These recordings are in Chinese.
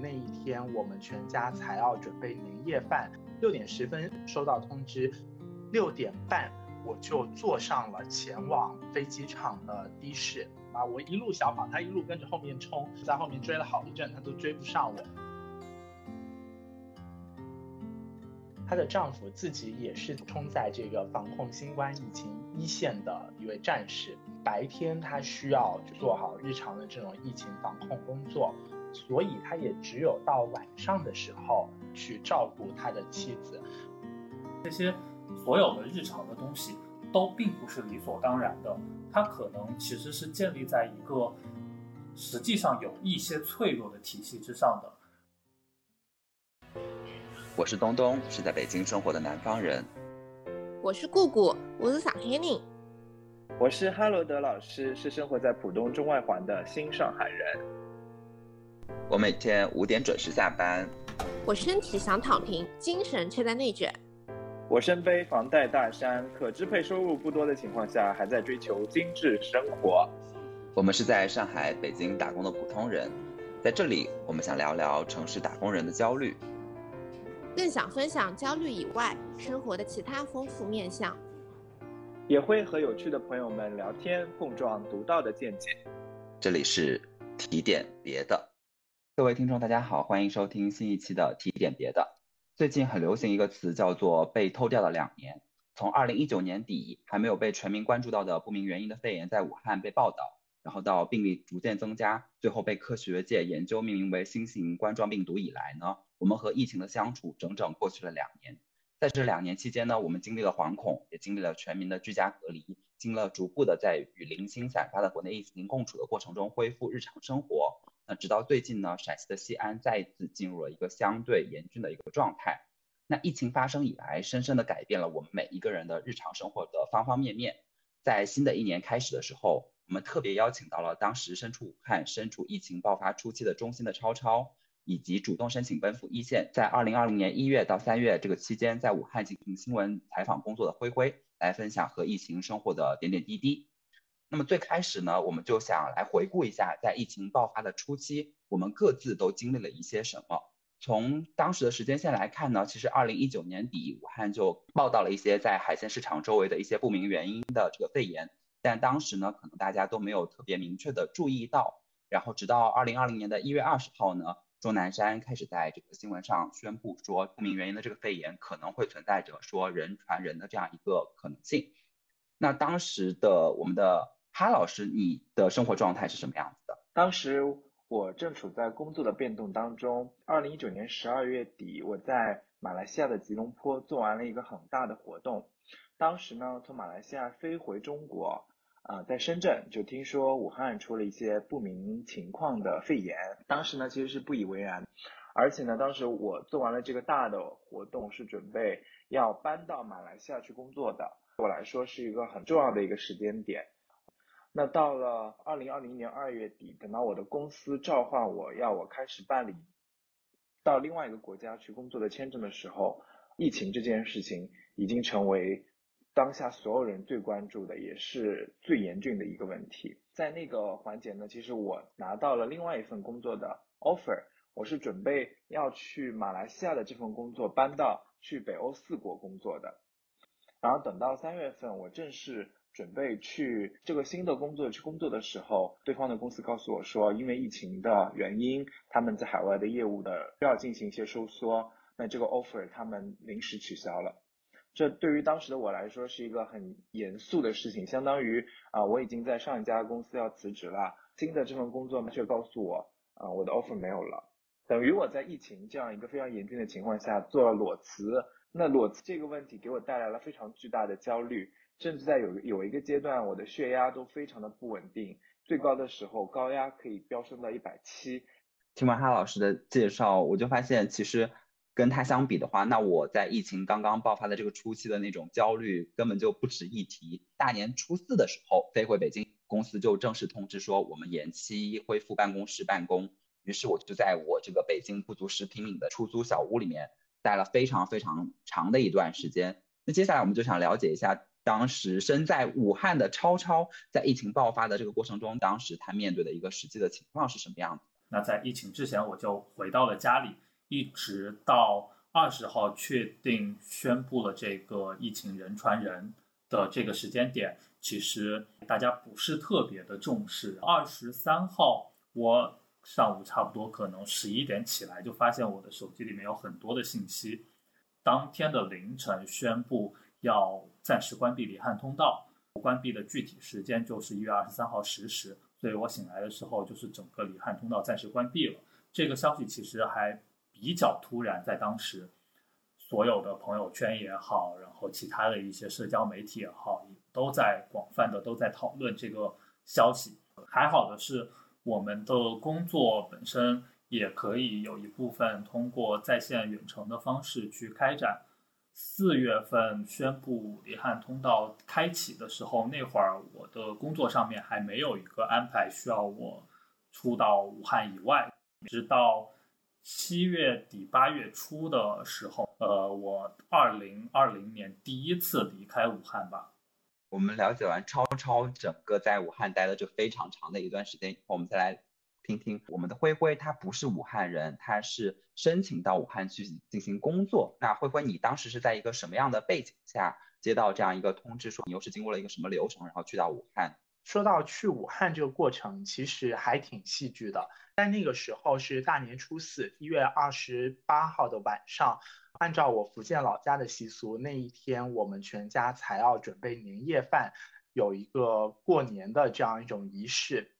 那一天，我们全家才要准备年夜饭。六点十分收到通知，六点半我就坐上了前往飞机场的的士。啊，我一路小跑，他一路跟着后面冲，在后面追了好一阵，他都追不上我。她的丈夫自己也是冲在这个防控新冠疫情一线的一位战士，白天他需要做好日常的这种疫情防控工作，所以他也只有到晚上的时候去照顾他的妻子。这些所有的日常的东西都并不是理所当然的，它可能其实是建立在一个实际上有一些脆弱的体系之上的。我是东东，是在北京生活的南方人。我是姑姑，我是上海人。我是哈罗德老师，是生活在浦东中外环的新上海人。我每天五点准时下班。我身体想躺平，精神却在内卷。我身背房贷大山，可支配收入不多的情况下，还在追求精致生活。我们是在上海、北京打工的普通人，在这里，我们想聊聊城市打工人的焦虑。更想分享焦虑以外生活的其他丰富面相，也会和有趣的朋友们聊天，碰撞独到的见解。这里是提点别的，各位听众大家好，欢迎收听新一期的提点别的。最近很流行一个词叫做被偷掉的两年，从二零一九年底还没有被全民关注到的不明原因的肺炎在武汉被报道，然后到病例逐渐增加，最后被科学界研究命名为新型冠状病毒以来呢？我们和疫情的相处整整过去了两年，在这两年期间呢，我们经历了惶恐，也经历了全民的居家隔离，经历了逐步的在与零星散发的国内疫情共处的过程中恢复日常生活。那直到最近呢，陕西的西安再一次进入了一个相对严峻的一个状态。那疫情发生以来，深深的改变了我们每一个人的日常生活的方方面面。在新的一年开始的时候，我们特别邀请到了当时身处武汉、身处疫情爆发初期的中心的超超。以及主动申请奔赴一线，在二零二零年一月到三月这个期间，在武汉进行新闻采访工作的灰灰，来分享和疫情生活的点点滴滴。那么最开始呢，我们就想来回顾一下，在疫情爆发的初期，我们各自都经历了一些什么。从当时的时间线来看呢，其实二零一九年底，武汉就报道了一些在海鲜市场周围的一些不明原因的这个肺炎，但当时呢，可能大家都没有特别明确的注意到。然后直到二零二零年的一月二十号呢。钟南山开始在这个新闻上宣布说，不明原因的这个肺炎可能会存在着说人传人的这样一个可能性。那当时的我们的哈老师，你的生活状态是什么样子的？当时我正处在工作的变动当中。二零一九年十二月底，我在马来西亚的吉隆坡做完了一个很大的活动。当时呢，从马来西亚飞回中国。啊，在深圳就听说武汉出了一些不明情况的肺炎，当时呢其实是不以为然，而且呢当时我做完了这个大的活动，是准备要搬到马来西亚去工作的，对我来说是一个很重要的一个时间点。那到了二零二零年二月底，等到我的公司召唤我要我开始办理到另外一个国家去工作的签证的时候，疫情这件事情已经成为。当下所有人最关注的也是最严峻的一个问题，在那个环节呢，其实我拿到了另外一份工作的 offer，我是准备要去马来西亚的这份工作搬到去北欧四国工作的，然后等到三月份我正式准备去这个新的工作去工作的时候，对方的公司告诉我说，因为疫情的原因，他们在海外的业务的需要进行一些收缩，那这个 offer 他们临时取消了。这对于当时的我来说是一个很严肃的事情，相当于啊我已经在上一家公司要辞职了，新的这份工作呢却告诉我啊我的 offer 没有了，等于我在疫情这样一个非常严峻的情况下做了裸辞，那裸辞这个问题给我带来了非常巨大的焦虑，甚至在有有一个阶段我的血压都非常的不稳定，最高的时候高压可以飙升到一百七。听完哈老师的介绍，我就发现其实。跟他相比的话，那我在疫情刚刚爆发的这个初期的那种焦虑根本就不值一提。大年初四的时候飞回北京，公司就正式通知说我们延期恢复办公室办公。于是我就在我这个北京不足十平米的出租小屋里面待了非常非常长的一段时间。那接下来我们就想了解一下，当时身在武汉的超超在疫情爆发的这个过程中，当时他面对的一个实际的情况是什么样子？那在疫情之前，我就回到了家里，一直到二十号确定宣布了这个疫情人传人的这个时间点，其实大家不是特别的重视。二十三号，我上午差不多可能十一点起来，就发现我的手机里面有很多的信息。当天的凌晨宣布要暂时关闭离汉通道，关闭的具体时间就是一月二十三号十时。所以我醒来的时候，就是整个离汉通道暂时关闭了。这个消息其实还比较突然，在当时，所有的朋友圈也好，然后其他的一些社交媒体也好，都在广泛的都在讨论这个消息。还好的是，我们的工作本身也可以有一部分通过在线远程的方式去开展。四月份宣布离汉通道开启的时候，那会儿我的工作上面还没有一个安排需要我出到武汉以外。直到七月底八月初的时候，呃，我二零二零年第一次离开武汉吧。我们了解完超超整个在武汉待的就非常长的一段时间，我们再来。听听我们的灰灰，他不是武汉人，他是申请到武汉去进行工作。那灰灰，你当时是在一个什么样的背景下接到这样一个通知，说你又是经过了一个什么流程，然后去到武汉？说到去武汉这个过程，其实还挺戏剧的。在那个时候是大年初四，一月二十八号的晚上，按照我福建老家的习俗，那一天我们全家才要准备年夜饭，有一个过年的这样一种仪式。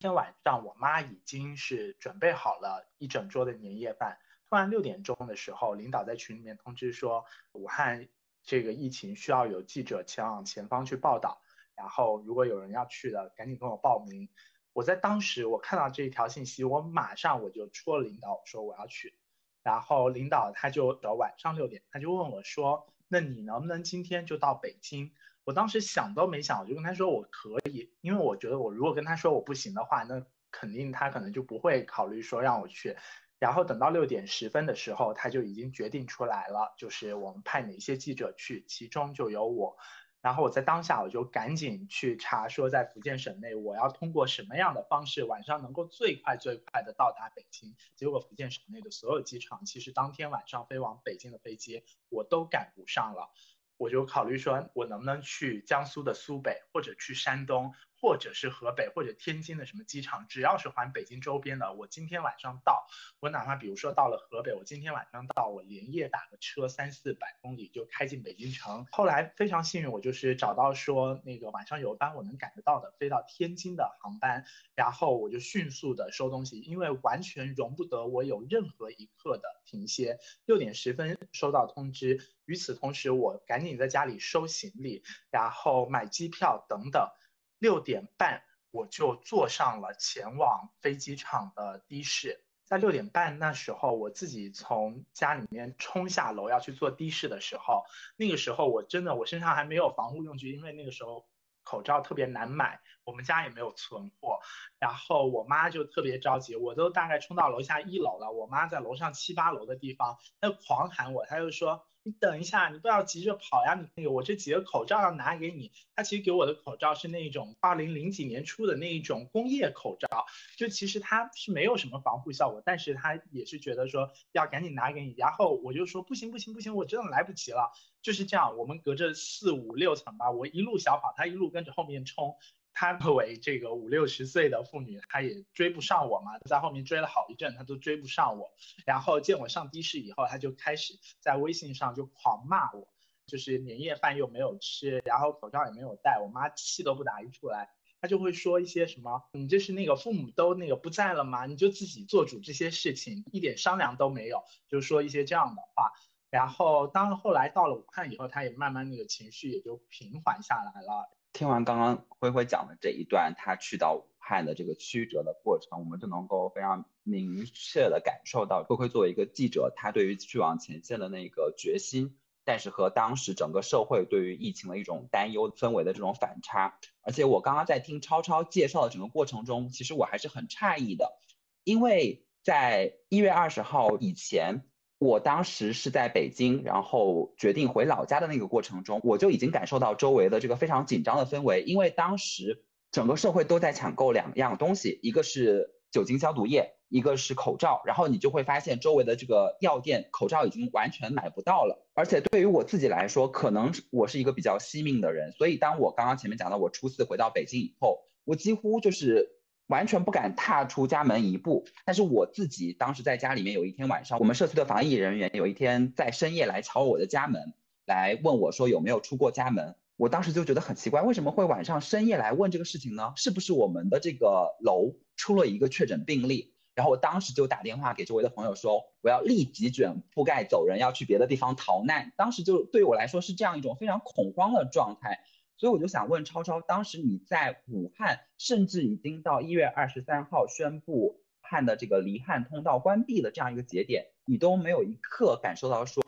天晚上，我妈已经是准备好了一整桌的年夜饭。突然六点钟的时候，领导在群里面通知说，武汉这个疫情需要有记者前往前方去报道，然后如果有人要去的，赶紧跟我报名。我在当时我看到这一条信息，我马上我就戳领导说我要去，然后领导他就到晚上六点，他就问我说，那你能不能今天就到北京？我当时想都没想，我就跟他说我可以，因为我觉得我如果跟他说我不行的话，那肯定他可能就不会考虑说让我去。然后等到六点十分的时候，他就已经决定出来了，就是我们派哪些记者去，其中就有我。然后我在当下我就赶紧去查，说在福建省内我要通过什么样的方式晚上能够最快最快的到达北京。结果福建省内的所有机场，其实当天晚上飞往北京的飞机我都赶不上了。我就考虑说，我能不能去江苏的苏北，或者去山东。或者是河北或者天津的什么机场，只要是环北京周边的，我今天晚上到，我哪怕比如说到了河北，我今天晚上到，我连夜打个车三四百公里就开进北京城。后来非常幸运，我就是找到说那个晚上有班我能赶得到的飞到天津的航班，然后我就迅速的收东西，因为完全容不得我有任何一刻的停歇。六点十分收到通知，与此同时我赶紧在家里收行李，然后买机票等等。六点半我就坐上了前往飞机场的的士，在六点半那时候，我自己从家里面冲下楼要去坐的士的时候，那个时候我真的我身上还没有防护用具，因为那个时候口罩特别难买，我们家也没有存货，然后我妈就特别着急，我都大概冲到楼下一楼了，我妈在楼上七八楼的地方，她狂喊我，她就说。你等一下，你不要急着跑呀！你那个，我这几个口罩要拿给你。他其实给我的口罩是那种二零零几年出的那一种工业口罩，就其实它是没有什么防护效果，但是他也是觉得说要赶紧拿给你。然后我就说不行不行不行，我真的来不及了。就是这样，我们隔着四五六层吧，我一路小跑，他一路跟着后面冲。她作为这个五六十岁的妇女，她也追不上我嘛，在后面追了好一阵，她都追不上我。然后见我上的士以后，她就开始在微信上就狂骂我，就是年夜饭又没有吃，然后口罩也没有戴，我妈气都不打一处来，她就会说一些什么，你这是那个父母都那个不在了吗？你就自己做主这些事情，一点商量都没有，就说一些这样的话。然后当后来到了武汉以后，她也慢慢那个情绪也就平缓下来了。听完刚刚灰灰讲的这一段，他去到武汉的这个曲折的过程，我们就能够非常明确的感受到灰灰作为一个记者，他对于去往前线的那个决心，但是和当时整个社会对于疫情的一种担忧氛围的这种反差。而且我刚刚在听超超介绍的整个过程中，其实我还是很诧异的，因为在一月二十号以前。我当时是在北京，然后决定回老家的那个过程中，我就已经感受到周围的这个非常紧张的氛围，因为当时整个社会都在抢购两样东西，一个是酒精消毒液，一个是口罩，然后你就会发现周围的这个药店口罩已经完全买不到了。而且对于我自己来说，可能我是一个比较惜命的人，所以当我刚刚前面讲到我初次回到北京以后，我几乎就是完全不敢踏出家门一步。但是我自己当时在家里面，有一天晚上，我们社区的防疫人员有一天在深夜来敲我的家门，来问我说有没有出过家门。我当时就觉得很奇怪，为什么会晚上深夜来问这个事情呢？是不是我们的这个楼出了一个确诊病例？然后我当时就打电话给周围的朋友说，我要立即卷铺盖走人，要去别的地方逃难。当时就对我来说是这样一种非常恐慌的状态。所以我就想问超超，当时你在武汉，甚至已经到一月二十三号宣布汉的这个离汉通道关闭的这样一个节点，你都没有一刻感受到说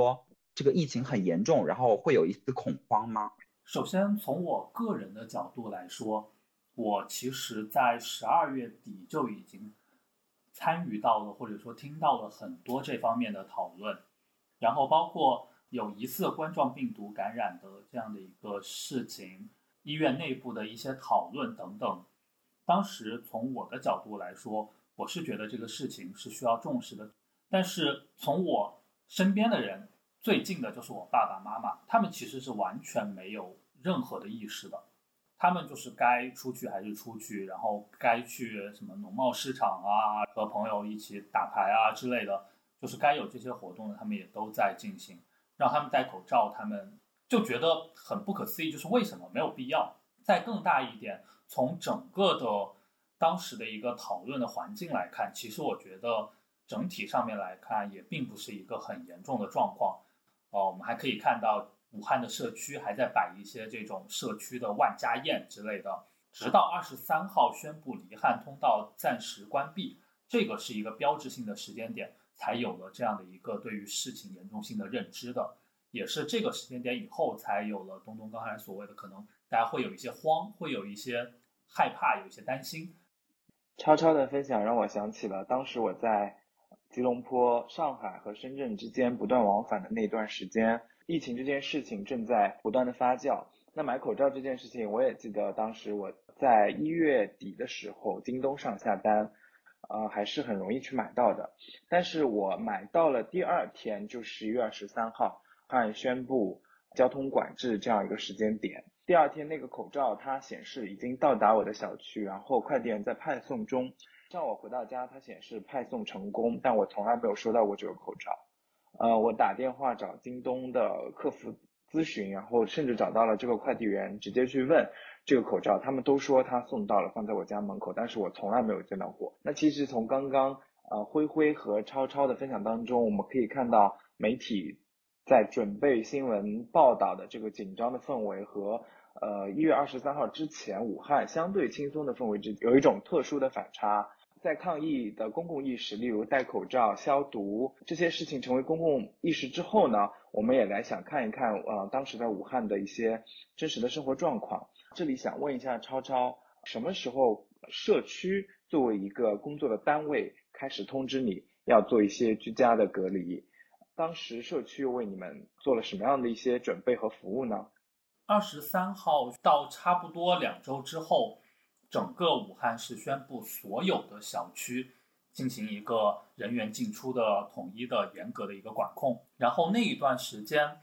这个疫情很严重，然后会有一丝恐慌吗？首先，从我个人的角度来说，我其实，在十二月底就已经参与到了，或者说听到了很多这方面的讨论，然后包括有疑似冠状病毒感染的这样的一个事情，医院内部的一些讨论等等。当时从我的角度来说，我是觉得这个事情是需要重视的，但是从我身边的人。最近的就是我爸爸妈妈，他们其实是完全没有任何的意识的，他们就是该出去还是出去，然后该去什么农贸市场啊，和朋友一起打牌啊之类的，就是该有这些活动的，他们也都在进行。让他们戴口罩，他们就觉得很不可思议，就是为什么没有必要？再更大一点，从整个的当时的一个讨论的环境来看，其实我觉得整体上面来看，也并不是一个很严重的状况。哦，我们还可以看到武汉的社区还在摆一些这种社区的万家宴之类的，直到二十三号宣布离汉通道暂时关闭，这个是一个标志性的时间点，才有了这样的一个对于事情严重性的认知的，也是这个时间点以后才有了东东刚才所谓的可能大家会有一些慌，会有一些害怕，有一些担心。超超的分享让我想起了当时我在。吉隆坡、上海和深圳之间不断往返的那段时间，疫情这件事情正在不断的发酵。那买口罩这件事情，我也记得当时我在一月底的时候，京东上下单，呃，还是很容易去买到的。但是我买到了第二天，就十一月二十三号，汉宣布交通管制这样一个时间点。第二天那个口罩它显示已经到达我的小区，然后快递员在派送中。像我回到家，它显示派送成功，但我从来没有收到过这个口罩。呃，我打电话找京东的客服咨询，然后甚至找到了这个快递员，直接去问这个口罩，他们都说他送到了，放在我家门口，但是我从来没有见到过。那其实从刚刚呃灰灰和超超的分享当中，我们可以看到媒体在准备新闻报道的这个紧张的氛围和呃一月二十三号之前武汉相对轻松的氛围之有一种特殊的反差。在抗疫的公共意识，例如戴口罩、消毒这些事情成为公共意识之后呢，我们也来想看一看，呃，当时在武汉的一些真实的生活状况。这里想问一下超超，什么时候社区作为一个工作的单位开始通知你要做一些居家的隔离？当时社区为你们做了什么样的一些准备和服务呢？二十三号到差不多两周之后。整个武汉市宣布所有的小区进行一个人员进出的统一的严格的一个管控。然后那一段时间，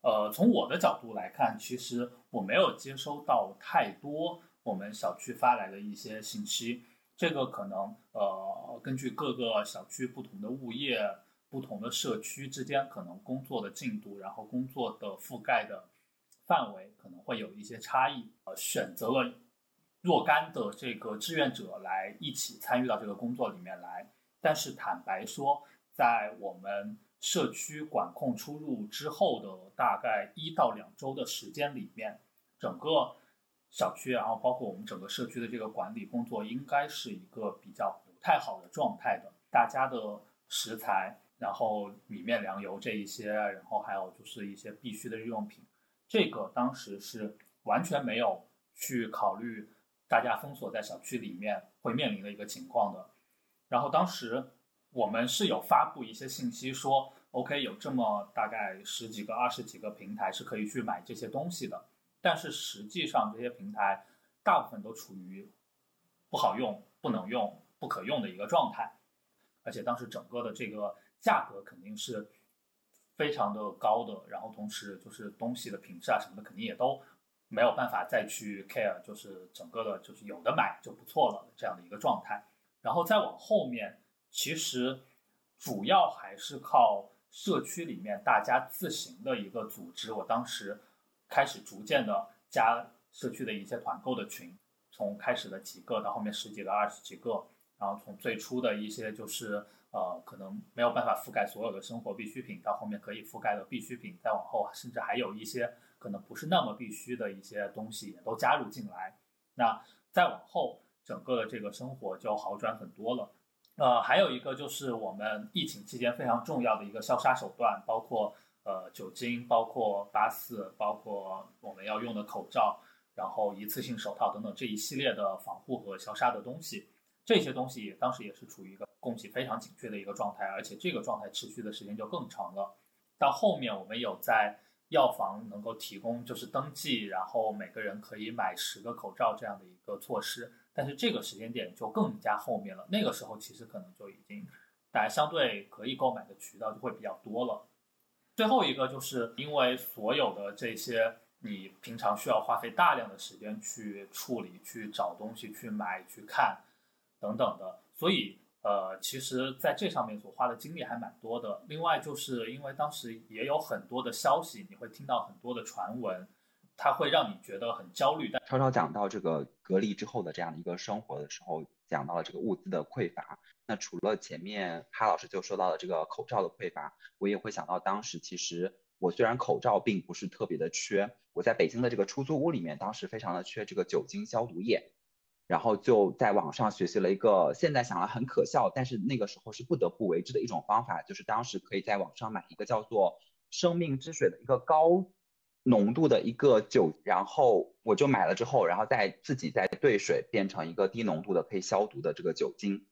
呃，从我的角度来看，其实我没有接收到太多我们小区发来的一些信息。这个可能呃，根据各个小区不同的物业、不同的社区之间可能工作的进度，然后工作的覆盖的范围可能会有一些差异。呃，选择了。若干的这个志愿者来一起参与到这个工作里面来，但是坦白说，在我们社区管控出入之后的大概一到两周的时间里面，整个小区，然后包括我们整个社区的这个管理工作，应该是一个比较不太好的状态的。大家的食材，然后米面粮油这一些，然后还有就是一些必须的日用品，这个当时是完全没有去考虑。大家封锁在小区里面会面临的一个情况的，然后当时我们是有发布一些信息说，OK，有这么大概十几个、二十几个平台是可以去买这些东西的，但是实际上这些平台大部分都处于不好用、不能用、不可用的一个状态，而且当时整个的这个价格肯定是非常的高的，然后同时就是东西的品质啊什么的肯定也都没有办法再去 care，就是整个的就是有的买就不错了这样的一个状态。然后再往后面，其实主要还是靠社区里面大家自行的一个组织。我当时开始逐渐的加社区的一些团购的群。从开始的几个到后面十几个、二十几个，然后从最初的一些就是呃可能没有办法覆盖所有的生活必需品，到后面可以覆盖的必需品，再往后甚至还有一些可能不是那么必须的一些东西也都加入进来。那再往后，整个的这个生活就好转很多了。呃，还有一个就是我们疫情期间非常重要的一个消杀手段，包括呃酒精，包括八四，包括我们要用的口罩。然后一次性手套等等这一系列的防护和消杀的东西，这些东西当时也是处于一个供给非常紧缺的一个状态，而且这个状态持续的时间就更长了。到后面我们有在药房能够提供就是登记，然后每个人可以买十个口罩这样的一个措施，但是这个时间点就更加后面了。那个时候其实可能就已经大家相对可以购买的渠道就会比较多了。最后一个就是因为所有的这些。你平常需要花费大量的时间去处理、去找东西、去买、去看，等等的，所以呃，其实在这上面所花的精力还蛮多的。另外，就是因为当时也有很多的消息，你会听到很多的传闻，它会让你觉得很焦虑。但超超讲到这个隔离之后的这样的一个生活的时候，讲到了这个物资的匮乏。那除了前面哈老师就说到的这个口罩的匮乏，我也会想到当时其实。我虽然口罩并不是特别的缺，我在北京的这个出租屋里面，当时非常的缺这个酒精消毒液，然后就在网上学习了一个，现在想来很可笑，但是那个时候是不得不为之的一种方法，就是当时可以在网上买一个叫做生命之水的一个高浓度的一个酒，然后我就买了之后，然后再自己再兑水变成一个低浓度的可以消毒的这个酒精，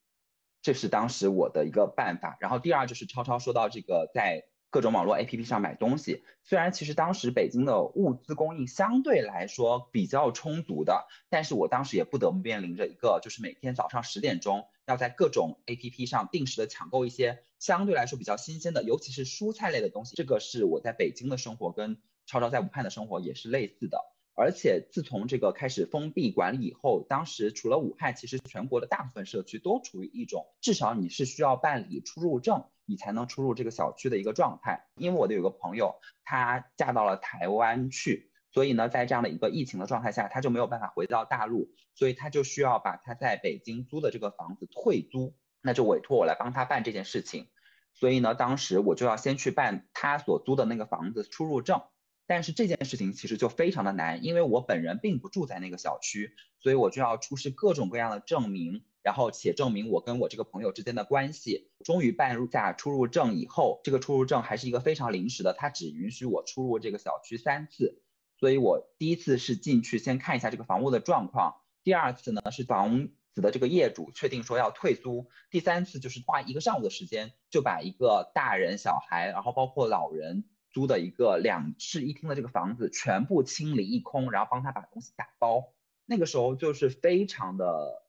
这是当时我的一个办法。然后第二就是超超说到这个在。各种网络 APP 上买东西，虽然其实当时北京的物资供应相对来说比较充足的，但是我当时也不得不面临着一个，就是每天早上十点钟要在各种 APP 上定时的抢购一些相对来说比较新鲜的，尤其是蔬菜类的东西。这个是我在北京的生活跟超超在武汉的生活也是类似的。而且自从这个开始封闭管理以后，当时除了武汉，其实全国的大部分社区都处于一种至少你是需要办理出入证。你才能出入这个小区的一个状态。因为我的有个朋友，她嫁到了台湾去，所以呢，在这样的一个疫情的状态下，她就没有办法回到大陆，所以她就需要把她在北京租的这个房子退租，那就委托我来帮她办这件事情。所以呢，当时我就要先去办她所租的那个房子出入证。但是这件事情其实就非常的难，因为我本人并不住在那个小区，所以我就要出示各种各样的证明。然后且证明我跟我这个朋友之间的关系。终于办入下出入证以后，这个出入证还是一个非常临时的，它只允许我出入这个小区三次。所以我第一次是进去先看一下这个房屋的状况，第二次呢是房子的这个业主确定说要退租，第三次就是花一个上午的时间就把一个大人小孩，然后包括老人租的一个两室一厅的这个房子全部清理一空，然后帮他把东西打包。那个时候就是非常的。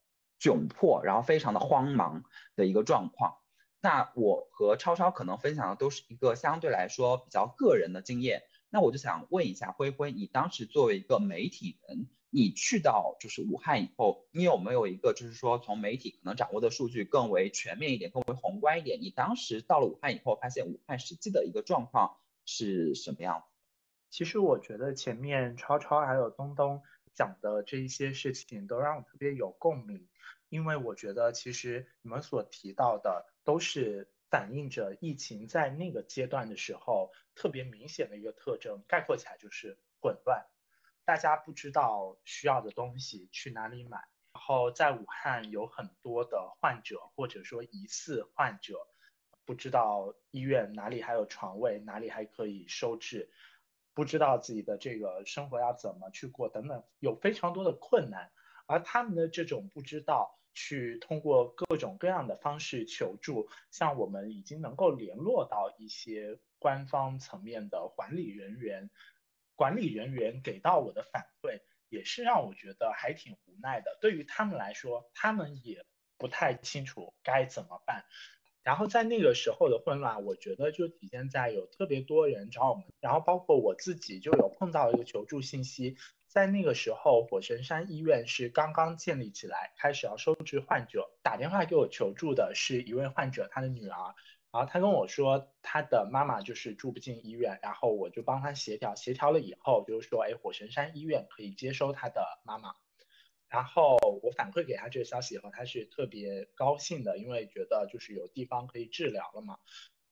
窘迫，然后非常的慌忙的一个状况。那我和超超可能分享的都是一个相对来说比较个人的经验。那我就想问一下灰灰，你当时作为一个媒体人，你去到就是武汉以后，你有没有一个就是说从媒体可能掌握的数据更为全面一点，更为宏观一点？你当时到了武汉以后，发现武汉实际的一个状况是什么样子？其实我觉得前面超超还有东东讲的这一些事情都让我特别有共鸣。因为我觉得，其实你们所提到的都是反映着疫情在那个阶段的时候特别明显的一个特征，概括起来就是混乱，大家不知道需要的东西去哪里买。然后在武汉有很多的患者或者说疑似患者，不知道医院哪里还有床位，哪里还可以收治，不知道自己的这个生活要怎么去过等等，有非常多的困难。而他们的这种不知道。去通过各种各样的方式求助，像我们已经能够联络到一些官方层面的管理人员，管理人员给到我的反馈也是让我觉得还挺无奈的。对于他们来说，他们也不太清楚该怎么办。然后在那个时候的混乱，我觉得就体现在有特别多人找我们，然后包括我自己就有碰到一个求助信息。在那个时候，火神山医院是刚刚建立起来，开始要收治患者。打电话给我求助的是一位患者，他的女儿。然后他跟我说，他的妈妈就是住不进医院，然后我就帮他协调，协调了以后，就是说，哎，火神山医院可以接收他的妈妈。然后我反馈给他这个消息以后，他是特别高兴的，因为觉得就是有地方可以治疗了嘛。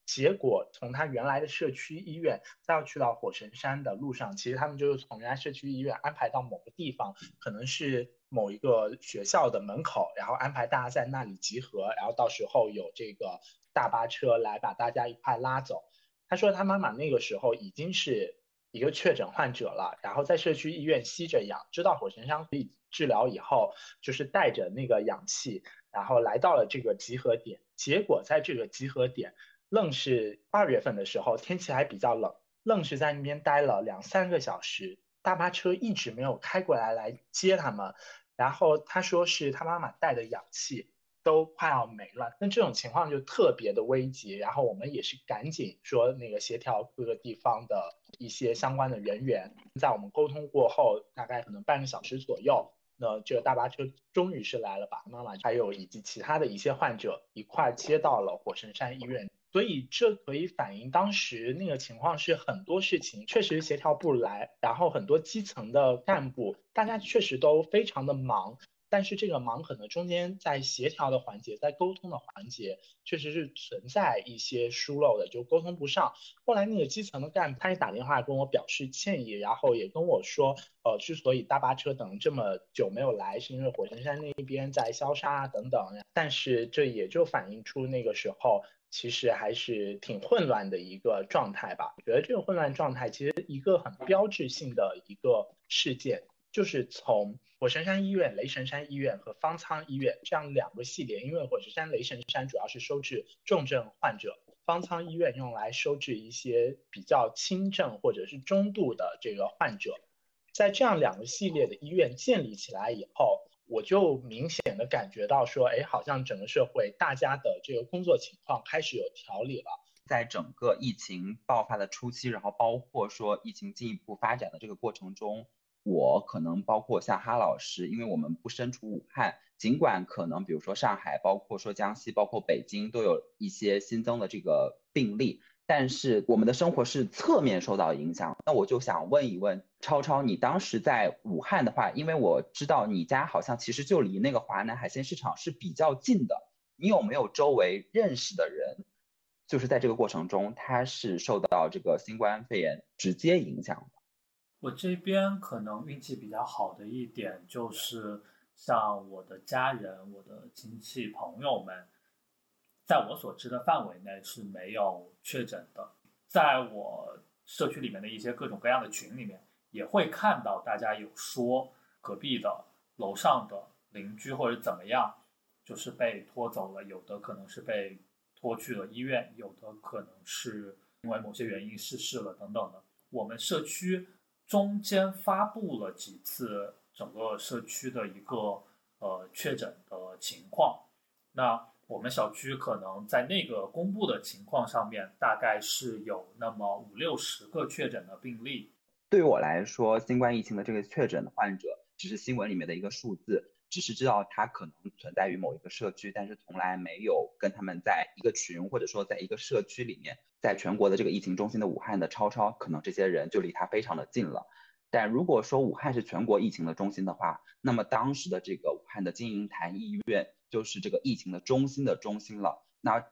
结果从他原来的社区医院再要去到火神山的路上，其实他们就是从原来社区医院安排到某个地方，可能是某一个学校的门口，然后安排大家在那里集合，然后到时候有这个。大巴车来把大家一块拉走。他说他妈妈那个时候已经是一个确诊患者了，然后在社区医院吸着氧，知道火神山可以治疗以后，就是带着那个氧气，然后来到了这个集合点。结果在这个集合点，愣是二月份的时候，天气还比较冷，愣是在那边待了两三个小时，大巴车一直没有开过来来接他们。然后他说是他妈妈带的氧气。都快要没了，那这种情况就特别的危急。然后我们也是赶紧说那个协调各个地方的一些相关的人员，在我们沟通过后，大概可能半个小时左右，那这个大巴车终于是来了，把妈妈还有以及其他的一些患者一块接到了火神山医院。所以这可以反映当时那个情况是很多事情确实协调不来，然后很多基层的干部大家确实都非常的忙。但是这个忙可能中间在协调的环节，在沟通的环节，确实是存在一些疏漏的，就沟通不上。后来那个基层的干部他也打电话跟我表示歉意，然后也跟我说，呃，之所以大巴车等这么久没有来，是因为火神山那边在消杀等等。但是这也就反映出那个时候其实还是挺混乱的一个状态吧。我觉得这个混乱状态其实一个很标志性的一个事件。就是从火神山医院、雷神山医院和方舱医院这样两个系列，因为火神山、雷神山主要是收治重症患者，方舱医院用来收治一些比较轻症或者是中度的这个患者。在这样两个系列的医院建立起来以后，我就明显的感觉到说，哎，好像整个社会大家的这个工作情况开始有条理了。在整个疫情爆发的初期，然后包括说疫情进一步发展的这个过程中。我可能包括像哈老师，因为我们不身处武汉，尽管可能比如说上海，包括说江西，包括北京都有一些新增的这个病例，但是我们的生活是侧面受到影响。那我就想问一问超超，你当时在武汉的话，因为我知道你家好像其实就离那个华南海鲜市场是比较近的，你有没有周围认识的人，就是在这个过程中他是受到这个新冠肺炎直接影响的？我这边可能运气比较好的一点就是，像我的家人、我的亲戚朋友们，在我所知的范围内是没有确诊的。在我社区里面的一些各种各样的群里面，也会看到大家有说隔壁的、楼上的邻居或者怎么样，就是被拖走了，有的可能是被拖去了医院，有的可能是因为某些原因逝世了等等的。我们社区。中间发布了几次整个社区的一个呃确诊的情况，那我们小区可能在那个公布的情况上面，大概是有那么五六十个确诊的病例。对于我来说，新冠疫情的这个确诊的患者只是新闻里面的一个数字，只是知道它可能存在于某一个社区，但是从来没有跟他们在一个群或者说在一个社区里面。在全国的这个疫情中心的武汉的超超，可能这些人就离他非常的近了。但如果说武汉是全国疫情的中心的话，那么当时的这个武汉的金银潭医院就是这个疫情的中心的中心了。那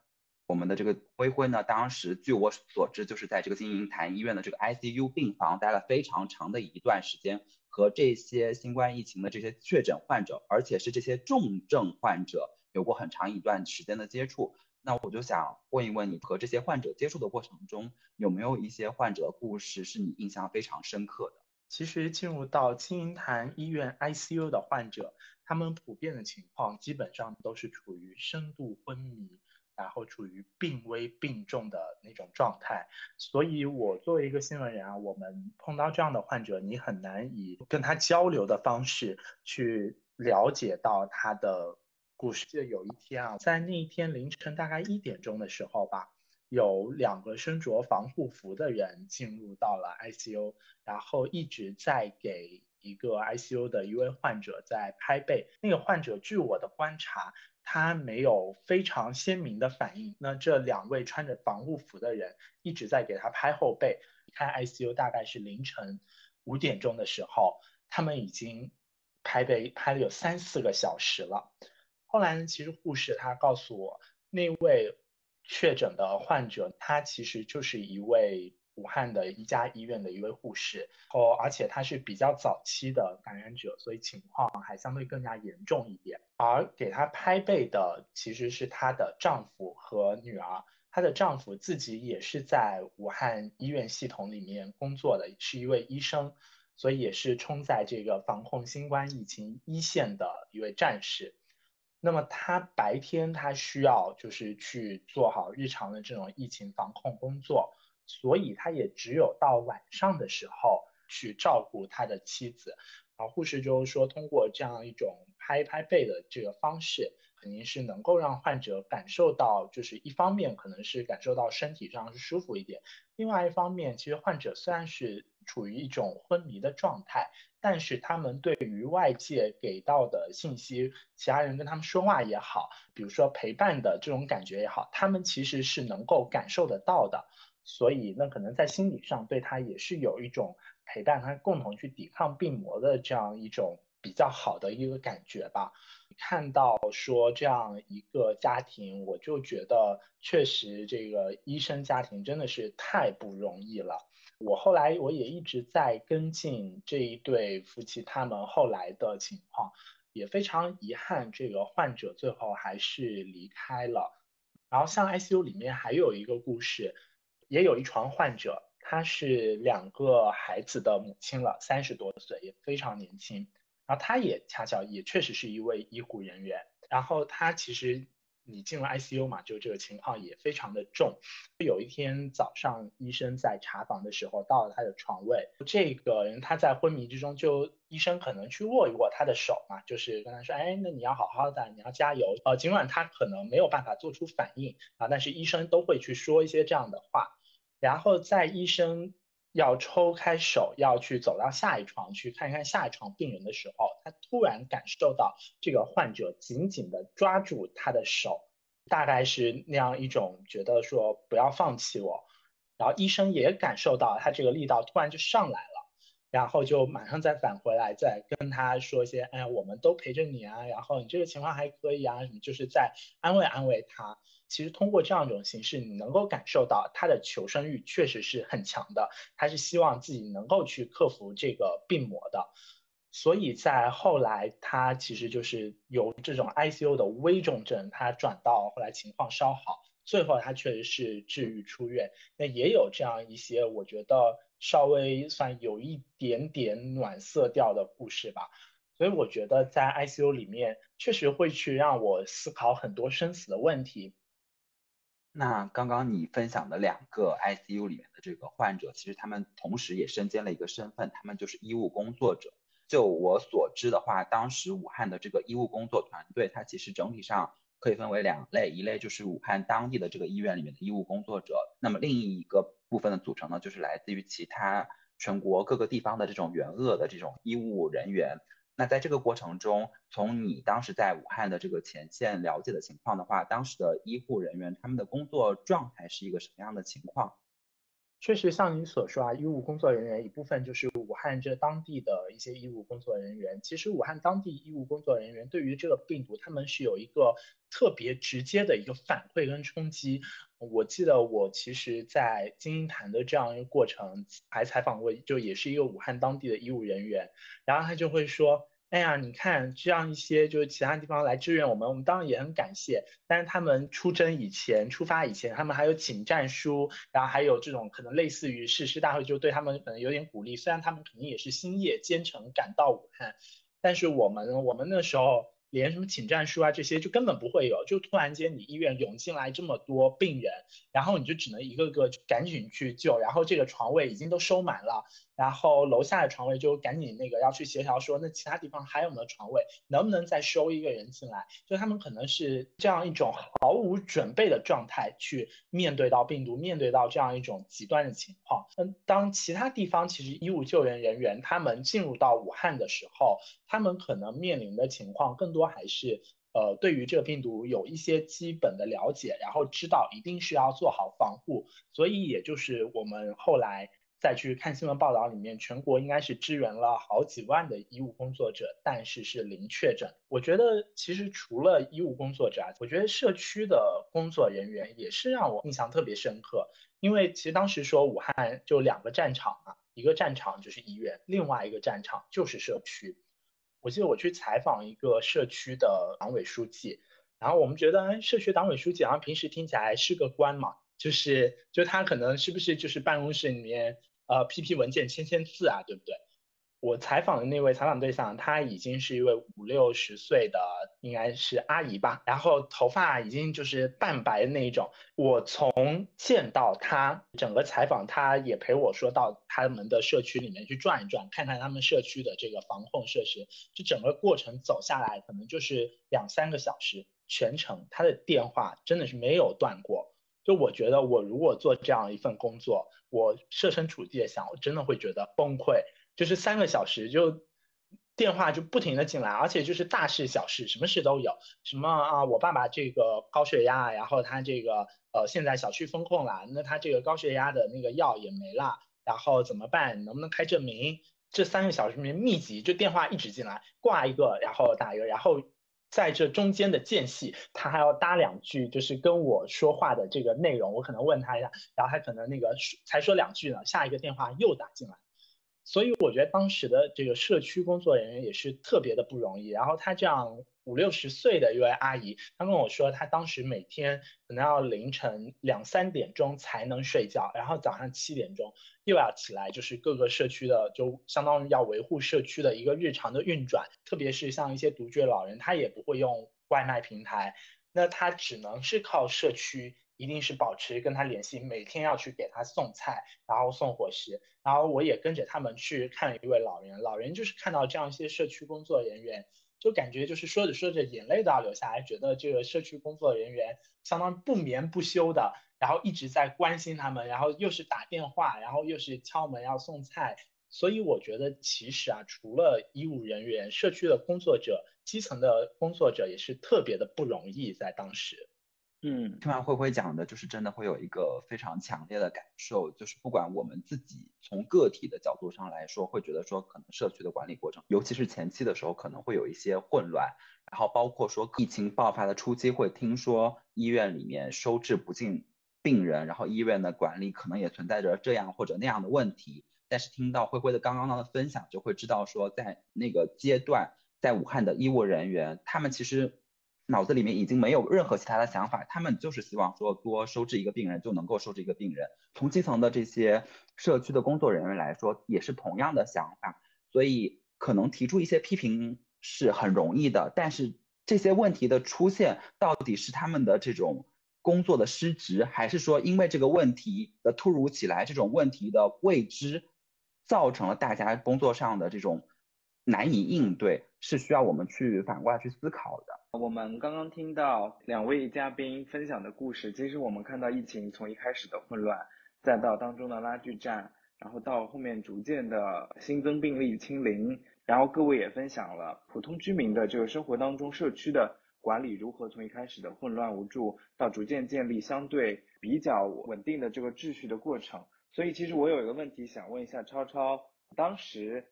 我们的这个灰灰呢，当时据我所知，就是在这个金银潭医院的这个 ICU 病房待了非常长的一段时间，和这些新冠疫情的这些确诊患者，而且是这些重症患者，有过很长一段时间的接触。那我就想问一问你，和这些患者接触的过程中，有没有一些患者的故事是你印象非常深刻的？其实进入到金银潭医院 ICU 的患者，他们普遍的情况基本上都是处于深度昏迷，然后处于病危病重的那种状态。所以，我作为一个新闻人啊，我们碰到这样的患者，你很难以跟他交流的方式去了解到他的。故事。就有一天啊，在那一天凌晨大概一点钟的时候吧，有两个身着防护服的人进入到了 ICU，然后一直在给一个 ICU 的一位患者在拍背。那个患者据我的观察，他没有非常鲜明的反应。那这两位穿着防护服的人一直在给他拍后背。开 ICU 大概是凌晨五点钟的时候，他们已经拍背拍了有三四个小时了。后来呢，其实护士他告诉我，那位确诊的患者，他其实就是一位武汉的一家医院的一位护士，哦，而且他是比较早期的感染者，所以情况还相对更加严重一点。而给他拍背的其实是她的丈夫和女儿，她的丈夫自己也是在武汉医院系统里面工作的，是一位医生，所以也是冲在这个防控新冠疫情一线的一位战士。那么他白天他需要就是去做好日常的这种疫情防控工作，所以他也只有到晚上的时候去照顾他的妻子。然后护士就是说，通过这样一种拍一拍背的这个方式，肯定是能够让患者感受到，就是一方面可能是感受到身体上是舒服一点，另外一方面，其实患者虽然是处于一种昏迷的状态。但是他们对于外界给到的信息，其他人跟他们说话也好，比如说陪伴的这种感觉也好，他们其实是能够感受得到的。所以那可能在心理上对他也是有一种陪伴，他共同去抵抗病魔的这样一种比较好的一个感觉吧。看到说这样一个家庭，我就觉得确实这个医生家庭真的是太不容易了。我后来我也一直在跟进这一对夫妻他们后来的情况，也非常遗憾，这个患者最后还是离开了。然后像 ICU 里面还有一个故事，也有一床患者，她是两个孩子的母亲了，三十多岁，也非常年轻。然后她也恰巧也确实是一位医护人员，然后她其实。你进了 ICU 嘛，就这个情况也非常的重。有一天早上，医生在查房的时候到了他的床位，这个人他在昏迷之中，就医生可能去握一握他的手嘛，就是跟他说，哎，那你要好好的，你要加油。呃，尽管他可能没有办法做出反应啊，但是医生都会去说一些这样的话。然后在医生。要抽开手，要去走到下一床去看一看下一床病人的时候，他突然感受到这个患者紧紧的抓住他的手，大概是那样一种觉得说不要放弃我。然后医生也感受到他这个力道突然就上来了，然后就马上再返回来，再跟他说一些，哎，我们都陪着你啊，然后你这个情况还可以啊，什么就是在安慰安慰他。其实通过这样一种形式，你能够感受到他的求生欲确实是很强的，他是希望自己能够去克服这个病魔的。所以在后来，他其实就是由这种 ICU 的危重症，他转到后来情况稍好，最后他确实是治愈出院。那也有这样一些我觉得稍微算有一点点暖色调的故事吧。所以我觉得在 ICU 里面，确实会去让我思考很多生死的问题。那刚刚你分享的两个 ICU 里面的这个患者，其实他们同时也身兼了一个身份，他们就是医务工作者。就我所知的话，当时武汉的这个医务工作团队，它其实整体上可以分为两类，一类就是武汉当地的这个医院里面的医务工作者，那么另一个部分的组成呢，就是来自于其他全国各个地方的这种援鄂的这种医务人员。那在这个过程中，从你当时在武汉的这个前线了解的情况的话，当时的医护人员他们的工作状态是一个什么样的情况？确实像你所说啊，医务工作人员一部分就是武汉这当地的一些医务工作人员。其实武汉当地医务工作人员对于这个病毒，他们是有一个特别直接的一个反馈跟冲击。我记得我其实，在金鹰潭的这样一个过程，还采访过，就也是一个武汉当地的医务人员，然后他就会说，哎呀，你看这样一些就是其他地方来支援我们，我们当然也很感谢，但是他们出征以前、出发以前，他们还有请战书，然后还有这种可能类似于誓师大会，就对他们可能有点鼓励，虽然他们肯定也是星夜兼程赶到武汉，但是我们我们那时候。连什么请战书啊这些就根本不会有，就突然间你医院涌进来这么多病人，然后你就只能一个个赶紧去救，然后这个床位已经都收满了，然后楼下的床位就赶紧那个要去协调说，那其他地方还有没有床位，能不能再收一个人进来？就他们可能是这样一种毫无准备的状态去面对到病毒，面对到这样一种极端的情况。嗯，当其他地方其实医务救援人员他们进入到武汉的时候，他们可能面临的情况更多多还是，呃，对于这个病毒有一些基本的了解，然后知道一定是要做好防护，所以也就是我们后来再去看新闻报道里面，全国应该是支援了好几万的医务工作者，但是是零确诊。我觉得其实除了医务工作者，我觉得社区的工作人员也是让我印象特别深刻，因为其实当时说武汉就两个战场嘛，一个战场就是医院，另外一个战场就是社区。我记得我去采访一个社区的党委书记，然后我们觉得社区党委书记好像平时听起来是个官嘛，就是就他可能是不是就是办公室里面呃批批文件签签字啊，对不对？我采访的那位采访对象，他已经是一位五六十岁的，应该是阿姨吧，然后头发已经就是半白的那一种。我从见到她整个采访，她也陪我说到他们的社区里面去转一转，看看他们社区的这个防控设施。就整个过程走下来，可能就是两三个小时，全程他的电话真的是没有断过。就我觉得，我如果做这样一份工作，我设身处地的想，我真的会觉得崩溃。就是三个小时，就电话就不停的进来，而且就是大事小事，什么事都有。什么啊，我爸爸这个高血压，然后他这个呃现在小区封控了，那他这个高血压的那个药也没了，然后怎么办？能不能开证明？这三个小时里面密集，就电话一直进来，挂一个，然后打一个，然后在这中间的间隙，他还要搭两句，就是跟我说话的这个内容，我可能问他一下，然后他可能那个才说两句呢，下一个电话又打进来。所以我觉得当时的这个社区工作人员也是特别的不容易。然后她这样五六十岁的一位阿姨，她跟我说，她当时每天可能要凌晨两三点钟才能睡觉，然后早上七点钟又要起来，就是各个社区的就相当于要维护社区的一个日常的运转。特别是像一些独居老人，他也不会用外卖平台，那他只能是靠社区。一定是保持跟他联系，每天要去给他送菜，然后送伙食，然后我也跟着他们去看了一位老人。老人就是看到这样一些社区工作人员，就感觉就是说着说着眼泪都要流下来，觉得这个社区工作人员相当不眠不休的，然后一直在关心他们，然后又是打电话，然后又是敲门要送菜。所以我觉得其实啊，除了医务人员，社区的工作者、基层的工作者也是特别的不容易，在当时。嗯，听完慧慧讲的，就是真的会有一个非常强烈的感受，就是不管我们自己从个体的角度上来说，会觉得说可能社区的管理过程，尤其是前期的时候，可能会有一些混乱，然后包括说疫情爆发的初期，会听说医院里面收治不进病人，然后医院的管理可能也存在着这样或者那样的问题。但是听到慧慧的刚刚的分享，就会知道说在那个阶段，在武汉的医务人员，他们其实。脑子里面已经没有任何其他的想法，他们就是希望说多收治一个病人就能够收治一个病人。从基层的这些社区的工作人员来说，也是同样的想法，所以可能提出一些批评是很容易的。但是这些问题的出现，到底是他们的这种工作的失职，还是说因为这个问题的突如其来，这种问题的未知，造成了大家工作上的这种难以应对，是需要我们去反过来去思考的。我们刚刚听到两位嘉宾分享的故事，其实我们看到疫情从一开始的混乱，再到当中的拉锯战，然后到后面逐渐的新增病例清零，然后各位也分享了普通居民的这个生活当中社区的管理如何从一开始的混乱无助，到逐渐建立相对比较稳定的这个秩序的过程。所以其实我有一个问题想问一下超超，当时。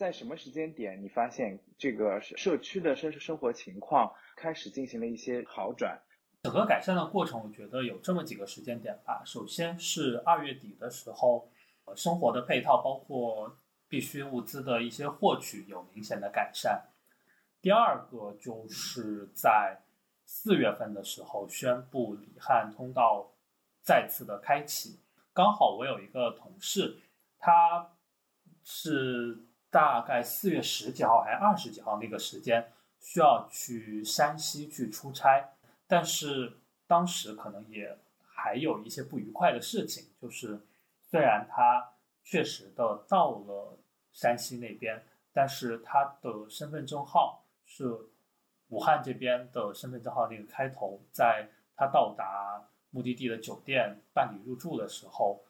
在什么时间点，你发现这个社区的生生活情况开始进行了一些好转？整个改善的过程，我觉得有这么几个时间点吧。首先是二月底的时候，生活的配套，包括必需物资的一些获取有明显的改善。第二个就是在四月份的时候，宣布里汉通道再次的开启。刚好我有一个同事，他是。大概四月十几号还二十几号那个时间，需要去山西去出差，但是当时可能也还有一些不愉快的事情，就是虽然他确实的到了山西那边，但是他的身份证号是武汉这边的身份证号那个开头，在他到达目的地的酒店办理入住的时候，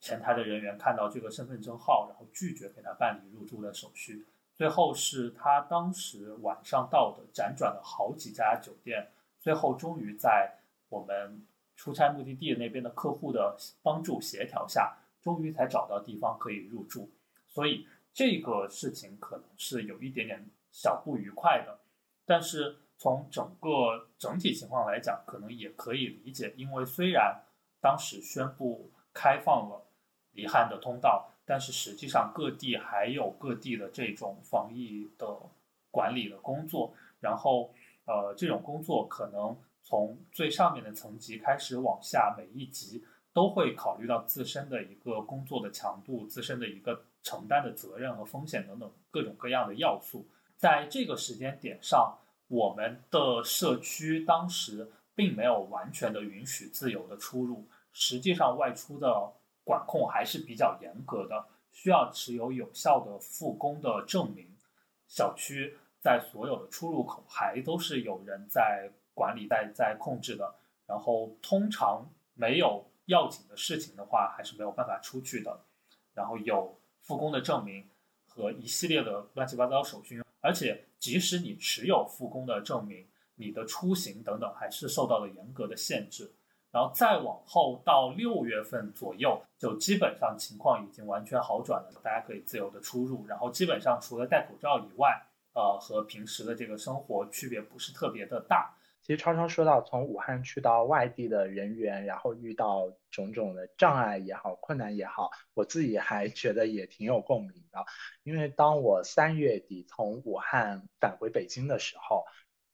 前台的人员看到这个身份证号，然后拒绝给他办理入住的手续。最后是他当时晚上到的，辗转了好几家酒店，最后终于在我们出差目的地那边的客户的帮助协调下，终于才找到地方可以入住。所以这个事情可能是有一点点小不愉快的，但是从整个整体情况来讲，可能也可以理解，因为虽然当时宣布开放了离汉的通道。但是实际上，各地还有各地的这种防疫的管理的工作，然后，呃，这种工作可能从最上面的层级开始往下，每一级都会考虑到自身的一个工作的强度、自身的一个承担的责任和风险等等各种各样的要素。在这个时间点上，我们的社区当时并没有完全的允许自由的出入，实际上外出的。管控还是比较严格的，需要持有有效的复工的证明。小区在所有的出入口还都是有人在管理、在在控制的。然后通常没有要紧的事情的话，还是没有办法出去的。然后有复工的证明和一系列的乱七八糟手续，而且即使你持有复工的证明，你的出行等等还是受到了严格的限制。然后再往后到六月份左右，就基本上情况已经完全好转了，大家可以自由的出入。然后基本上除了戴口罩以外，呃，和平时的这个生活区别不是特别的大。其实超超说到从武汉去到外地的人员，然后遇到种种的障碍也好，困难也好，我自己还觉得也挺有共鸣的。因为当我三月底从武汉返回北京的时候。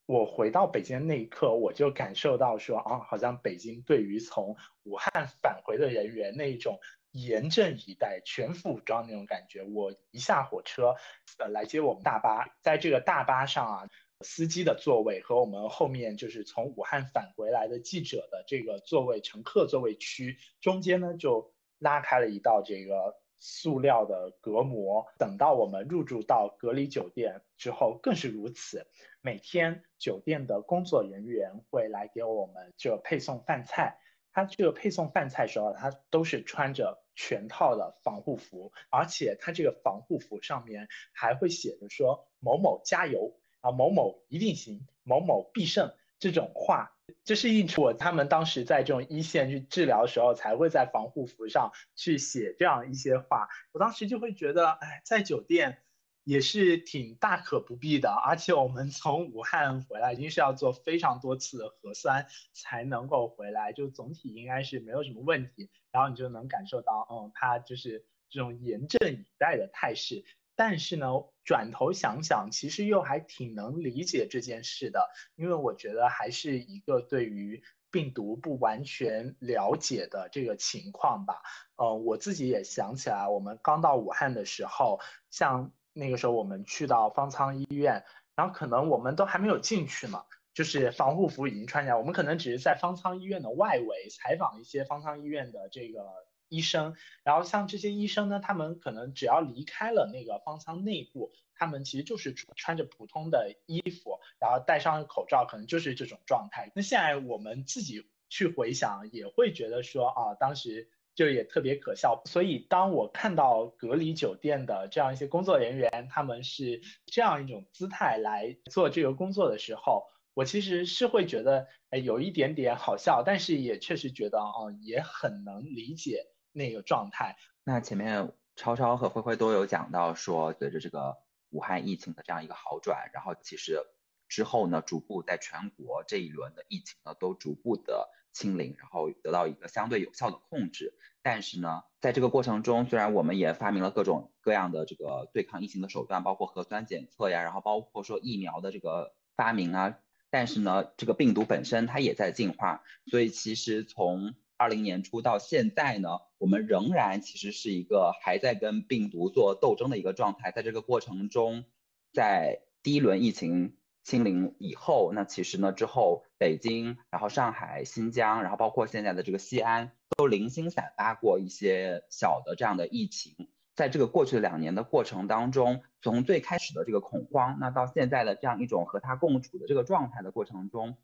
我回到北京的那一刻，我就感受到说啊，好像北京对于从武汉返回的人员那一种严阵以待、全副武装那种感觉。我一下火车，呃，来接我们大巴，在这个大巴上啊，司机的座位和我们后面就是从武汉返回来的记者的这个座位、乘客座位区中间呢，就拉开了一道这个。塑料的隔膜，等到我们入住到隔离酒店之后，更是如此。每天酒店的工作人员会来给我们这配送饭菜，他这个配送饭菜时候，他都是穿着全套的防护服，而且他这个防护服上面还会写着说某某加油啊，某某一定行，某某必胜。这种话，这是一我他们当时在这种一线去治疗的时候，才会在防护服上去写这样一些话。我当时就会觉得，哎，在酒店也是挺大可不必的。而且我们从武汉回来，一定是要做非常多次的核酸才能够回来，就总体应该是没有什么问题。然后你就能感受到，嗯，他就是这种严阵以待的态势。但是呢，转头想想，其实又还挺能理解这件事的，因为我觉得还是一个对于病毒不完全了解的这个情况吧。呃，我自己也想起来，我们刚到武汉的时候，像那个时候我们去到方舱医院，然后可能我们都还没有进去呢，就是防护服已经穿起来，我们可能只是在方舱医院的外围采访一些方舱医院的这个。医生，然后像这些医生呢，他们可能只要离开了那个方舱内部，他们其实就是穿着普通的衣服，然后戴上口罩，可能就是这种状态。那现在我们自己去回想，也会觉得说啊，当时就也特别可笑。所以当我看到隔离酒店的这样一些工作人员，他们是这样一种姿态来做这个工作的时候，我其实是会觉得哎有一点点好笑，但是也确实觉得哦，也很能理解。那个状态，那前面超超和灰灰都有讲到说，随着这个武汉疫情的这样一个好转，然后其实之后呢，逐步在全国这一轮的疫情呢都逐步的清零，然后得到一个相对有效的控制。但是呢，在这个过程中，虽然我们也发明了各种各样的这个对抗疫情的手段，包括核酸检测呀，然后包括说疫苗的这个发明啊，但是呢，这个病毒本身它也在进化，所以其实从二零年初到现在呢，我们仍然其实是一个还在跟病毒做斗争的一个状态。在这个过程中，在第一轮疫情清零以后，那其实呢之后北京，然后上海、新疆，然后包括现在的这个西安，都零星散发过一些小的这样的疫情。在这个过去的两年的过程当中，从最开始的这个恐慌，那到现在的这样一种和它共处的这个状态的过程中，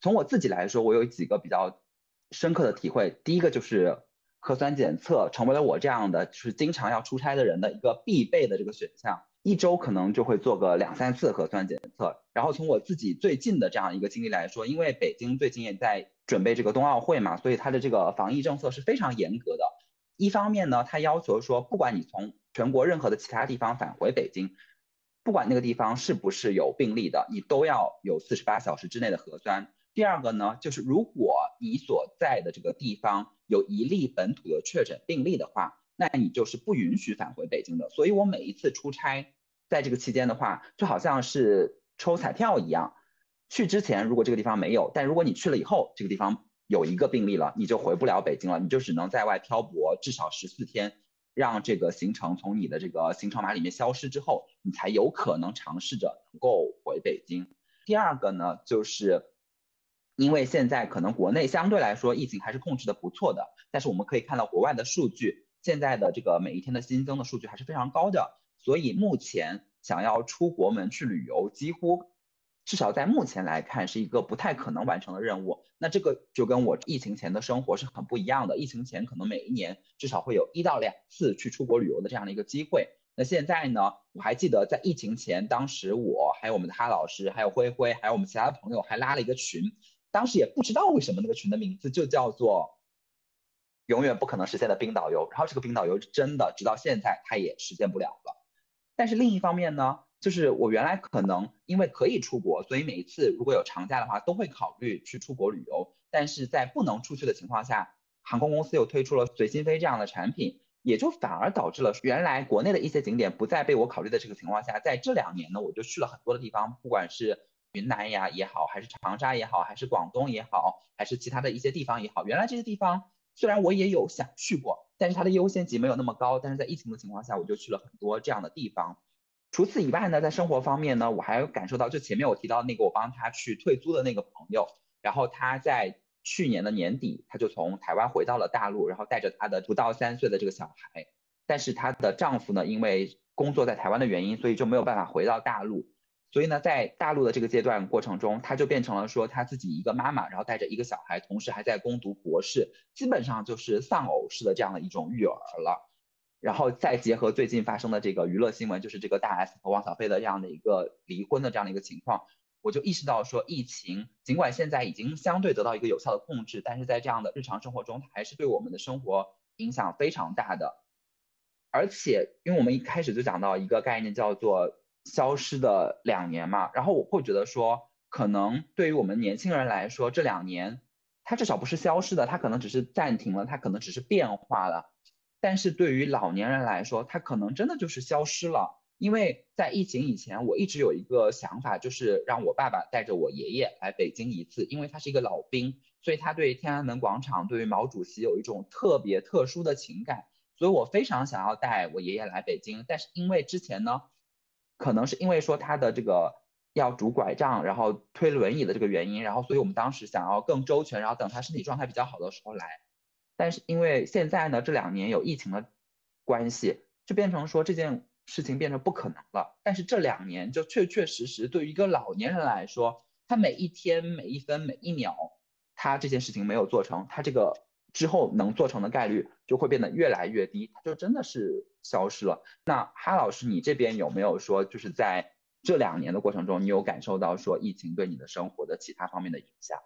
从我自己来说，我有几个比较深刻的体会。第一个就是核酸检测成为了我这样的就是经常要出差的人的一个必备的这个选项。一周可能就会做个两三次核酸检测，然后从我自己最近的这样一个经历来说，因为北京最近也在准备这个冬奥会嘛，所以它的这个防疫政策是非常严格的。一方面呢，它要求说，不管你从全国任何的其他地方返回北京，不管那个地方是不是有病例的，你都要有四十八小时之内的核酸。第二个呢，就是如果你所在的这个地方有一例本土的确诊病例的话。那你就是不允许返回北京的，所以我每一次出差，在这个期间的话，就好像是抽彩票一样，去之前如果这个地方没有，但如果你去了以后，这个地方有一个病例了，你就回不了北京了，你就只能在外漂泊至少十四天，让这个行程从你的这个行程码里面消失之后，你才有可能尝试着能够回北京。第二个呢，就是因为现在可能国内相对来说疫情还是控制的不错的，但是我们可以看到国外的数据。现在的这个每一天的新增的数据还是非常高的，所以目前想要出国门去旅游，几乎至少在目前来看是一个不太可能完成的任务。那这个就跟我疫情前的生活是很不一样的。疫情前可能每一年至少会有一到两次去出国旅游的这样的一个机会。那现在呢？我还记得在疫情前，当时我还有我们的哈老师，还有灰灰，还有我们其他的朋友还拉了一个群，当时也不知道为什么那个群的名字就叫做。永远不可能实现的冰导游，然后这个冰导游真的直到现在他也实现不了了。但是另一方面呢，就是我原来可能因为可以出国，所以每一次如果有长假的话，都会考虑去出国旅游。但是在不能出去的情况下，航空公司又推出了随心飞这样的产品，也就反而导致了原来国内的一些景点不再被我考虑的这个情况下，在这两年呢，我就去了很多的地方，不管是云南呀也好，还是长沙也好，还是广东也好，还是其他的一些地方也好，原来这些地方。虽然我也有想去过，但是它的优先级没有那么高。但是在疫情的情况下，我就去了很多这样的地方。除此以外呢，在生活方面呢，我还有感受到，就前面我提到那个我帮他去退租的那个朋友，然后他在去年的年底，他就从台湾回到了大陆，然后带着他的不到三岁的这个小孩。但是她的丈夫呢，因为工作在台湾的原因，所以就没有办法回到大陆。所以呢，在大陆的这个阶段过程中，她就变成了说她自己一个妈妈，然后带着一个小孩，同时还在攻读博士，基本上就是丧偶式的这样的一种育儿了。然后再结合最近发生的这个娱乐新闻，就是这个大 S 和汪小菲的这样的一个离婚的这样的一个情况，我就意识到说，疫情尽管现在已经相对得到一个有效的控制，但是在这样的日常生活中，它还是对我们的生活影响非常大的。而且，因为我们一开始就讲到一个概念叫做。消失的两年嘛，然后我会觉得说，可能对于我们年轻人来说，这两年它至少不是消失的，它可能只是暂停了，它可能只是变化了。但是对于老年人来说，它可能真的就是消失了。因为在疫情以前，我一直有一个想法，就是让我爸爸带着我爷爷来北京一次，因为他是一个老兵，所以他对天安门广场、对于毛主席有一种特别特殊的情感，所以我非常想要带我爷爷来北京。但是因为之前呢。可能是因为说他的这个要拄拐杖，然后推轮椅的这个原因，然后所以我们当时想要更周全，然后等他身体状态比较好的时候来。但是因为现在呢，这两年有疫情的关系，就变成说这件事情变成不可能了。但是这两年就确确实实对于一个老年人来说，他每一天每一分每一秒，他这件事情没有做成，他这个之后能做成的概率就会变得越来越低，他就真的是。消失了。那哈老师，你这边有没有说，就是在这两年的过程中，你有感受到说疫情对你的生活的其他方面的影响？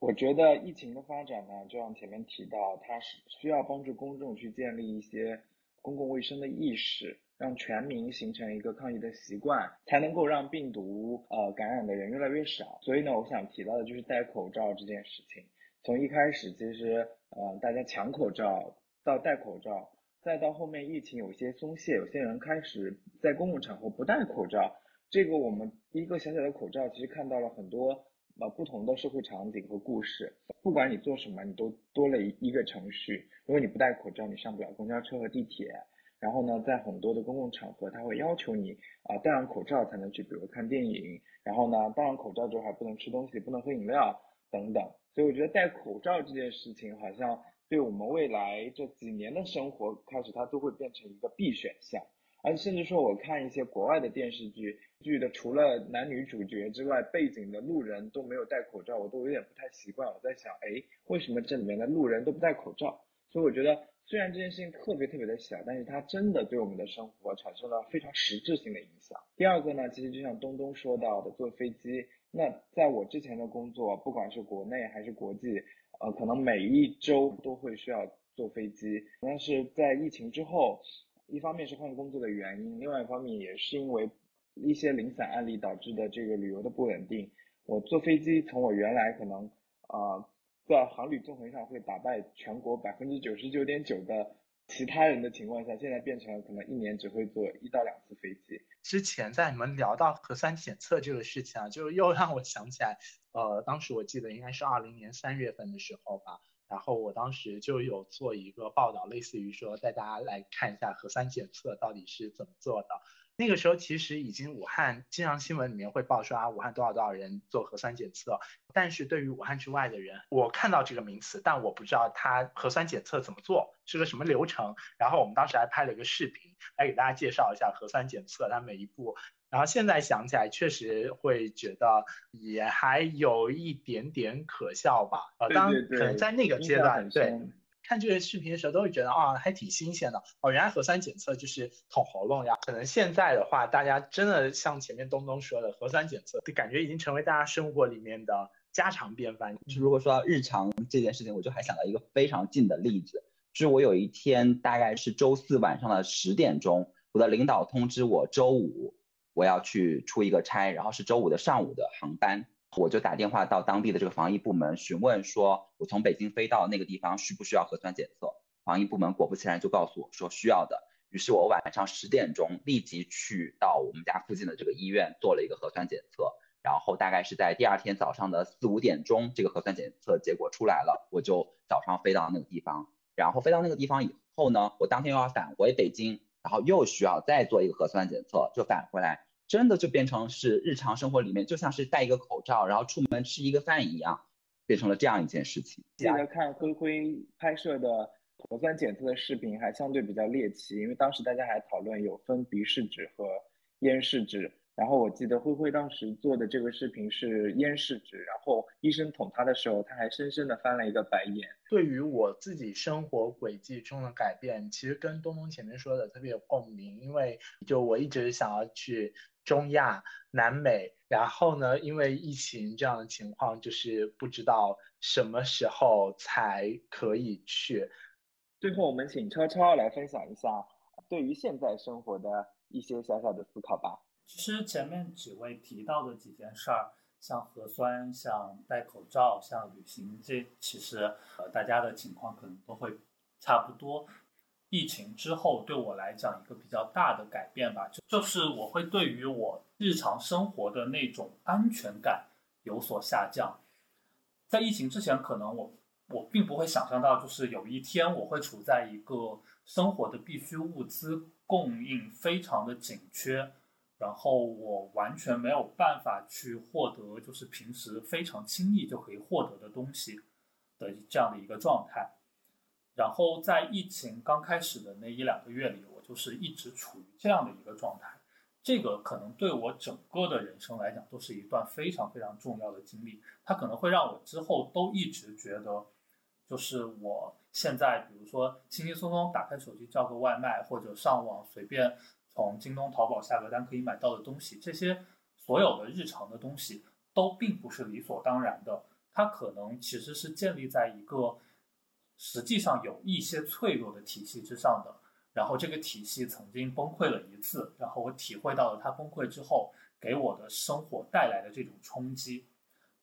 我觉得疫情的发展呢，就像前面提到，它是需要帮助公众去建立一些公共卫生的意识，让全民形成一个抗疫的习惯，才能够让病毒呃感染的人越来越少。所以呢，我想提到的就是戴口罩这件事情。从一开始，其实呃大家抢口罩到戴口罩。再到后面疫情有些松懈，有些人开始在公共场合不戴口罩。这个我们一个小小的口罩，其实看到了很多呃不同的社会场景和故事。不管你做什么，你都多了一一个程序。如果你不戴口罩，你上不了公交车和地铁。然后呢，在很多的公共场合，他会要求你啊戴上口罩才能去，比如看电影。然后呢，戴上口罩之后还不能吃东西，不能喝饮料等等。所以我觉得戴口罩这件事情，好像对我们未来这几年的生活开始，它都会变成一个必选项。而甚至说，我看一些国外的电视剧，剧的除了男女主角之外，背景的路人都没有戴口罩，我都有点不太习惯。我在想，哎，为什么这里面的路人都不戴口罩？所以我觉得，虽然这件事情特别特别的小，但是它真的对我们的生活产生了非常实质性的影响。第二个呢，其实就像东东说到的，坐飞机。那在我之前的工作，不管是国内还是国际，呃，可能每一周都会需要坐飞机。但是在疫情之后，一方面是换工作的原因，另外一方面也是因为一些零散案例导致的这个旅游的不稳定。我坐飞机从我原来可能啊在航旅纵横上会打败全国百分之九十九点九的其他人的情况下，现在变成了可能一年只会坐一到两次飞机。之前在你们聊到核酸检测这个事情啊，就又让我想起来，呃，当时我记得应该是二零年三月份的时候吧。然后我当时就有做一个报道，类似于说带大家来看一下核酸检测到底是怎么做的。那个时候其实已经武汉经常新闻里面会报说啊，武汉多少多少人做核酸检测。但是对于武汉之外的人，我看到这个名词，但我不知道它核酸检测怎么做，是个什么流程。然后我们当时还拍了一个视频来给大家介绍一下核酸检测它每一步。然后现在想起来，确实会觉得也还有一点点可笑吧。呃，当可能在那个阶段，对看这个视频的时候，都会觉得啊，还挺新鲜的。哦，原来核酸检测就是捅喉咙呀。可能现在的话，大家真的像前面东东说的，核酸检测感觉已经成为大家生活里面的家常便饭。就如果说到日常这件事情，我就还想到一个非常近的例子，就是我有一天大概是周四晚上的十点钟，我的领导通知我周五。我要去出一个差，然后是周五的上午的航班，我就打电话到当地的这个防疫部门询问，说我从北京飞到那个地方需不需要核酸检测？防疫部门果不其然就告诉我说需要的。于是我晚上十点钟立即去到我们家附近的这个医院做了一个核酸检测，然后大概是在第二天早上的四五点钟，这个核酸检测结果出来了，我就早上飞到那个地方，然后飞到那个地方以后呢，我当天又要返回北京。然后又需要再做一个核酸检测，就返回来，真的就变成是日常生活里面，就像是戴一个口罩，然后出门吃一个饭一样，变成了这样一件事情。记得看灰灰拍摄的核酸检测的视频，还相对比较猎奇，因为当时大家还讨论有分鼻试纸和咽试纸。然后我记得灰灰当时做的这个视频是咽试纸，然后医生捅他的时候，他还深深的翻了一个白眼。对于我自己生活轨迹中的改变，其实跟东东前面说的特别有共鸣，因为就我一直想要去中亚、南美，然后呢，因为疫情这样的情况，就是不知道什么时候才可以去。最后，我们请超超来分享一下对于现在生活的一些小小的思考吧。其实前面几位提到的几件事儿，像核酸、像戴口罩、像旅行，这其实呃大家的情况可能都会差不多。疫情之后对我来讲一个比较大的改变吧，就就是我会对于我日常生活的那种安全感有所下降。在疫情之前，可能我我并不会想象到，就是有一天我会处在一个生活的必需物资供应非常的紧缺。然后我完全没有办法去获得，就是平时非常轻易就可以获得的东西的这样的一个状态。然后在疫情刚开始的那一两个月里，我就是一直处于这样的一个状态。这个可能对我整个的人生来讲，都是一段非常非常重要的经历。它可能会让我之后都一直觉得，就是我现在，比如说轻轻松松打开手机叫个外卖，或者上网随便。从京东、淘宝下个单可以买到的东西，这些所有的日常的东西都并不是理所当然的。它可能其实是建立在一个实际上有一些脆弱的体系之上的。然后这个体系曾经崩溃了一次，然后我体会到了它崩溃之后给我的生活带来的这种冲击。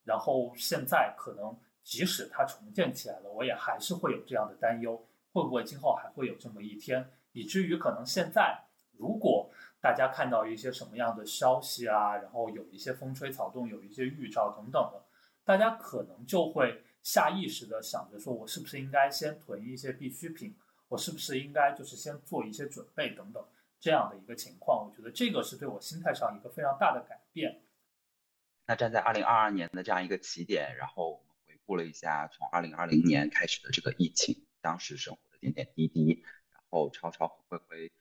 然后现在可能即使它重建起来了，我也还是会有这样的担忧：会不会今后还会有这么一天？以至于可能现在。如果大家看到一些什么样的消息啊，然后有一些风吹草动，有一些预兆等等的，大家可能就会下意识的想着说，我是不是应该先囤一些必需品，我是不是应该就是先做一些准备等等这样的一个情况？我觉得这个是对我心态上一个非常大的改变。那站在二零二二年的这样一个起点，然后我们回顾了一下从二零二零年开始的这个疫情，当时生活的点点滴滴，然后超超和灰灰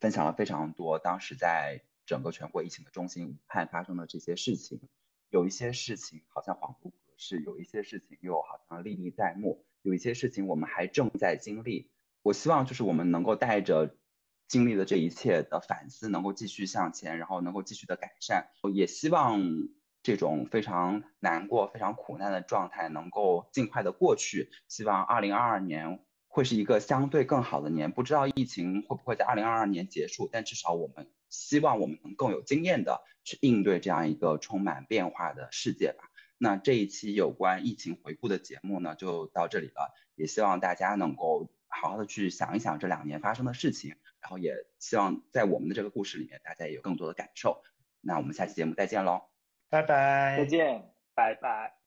分享了非常多当时在整个全国疫情的中心武汉发生的这些事情，有一些事情好像恍如是，有一些事情又好像历历在目，有一些事情我们还正在经历。我希望就是我们能够带着经历的这一切的反思，能够继续向前，然后能够继续的改善，也希望。这种非常难过、非常苦难的状态能够尽快的过去。希望二零二二年会是一个相对更好的年。不知道疫情会不会在二零二二年结束，但至少我们希望我们能更有经验的去应对这样一个充满变化的世界吧。那这一期有关疫情回顾的节目呢，就到这里了。也希望大家能够好好的去想一想这两年发生的事情，然后也希望在我们的这个故事里面，大家也有更多的感受。那我们下期节目再见喽。拜拜，再见，拜拜。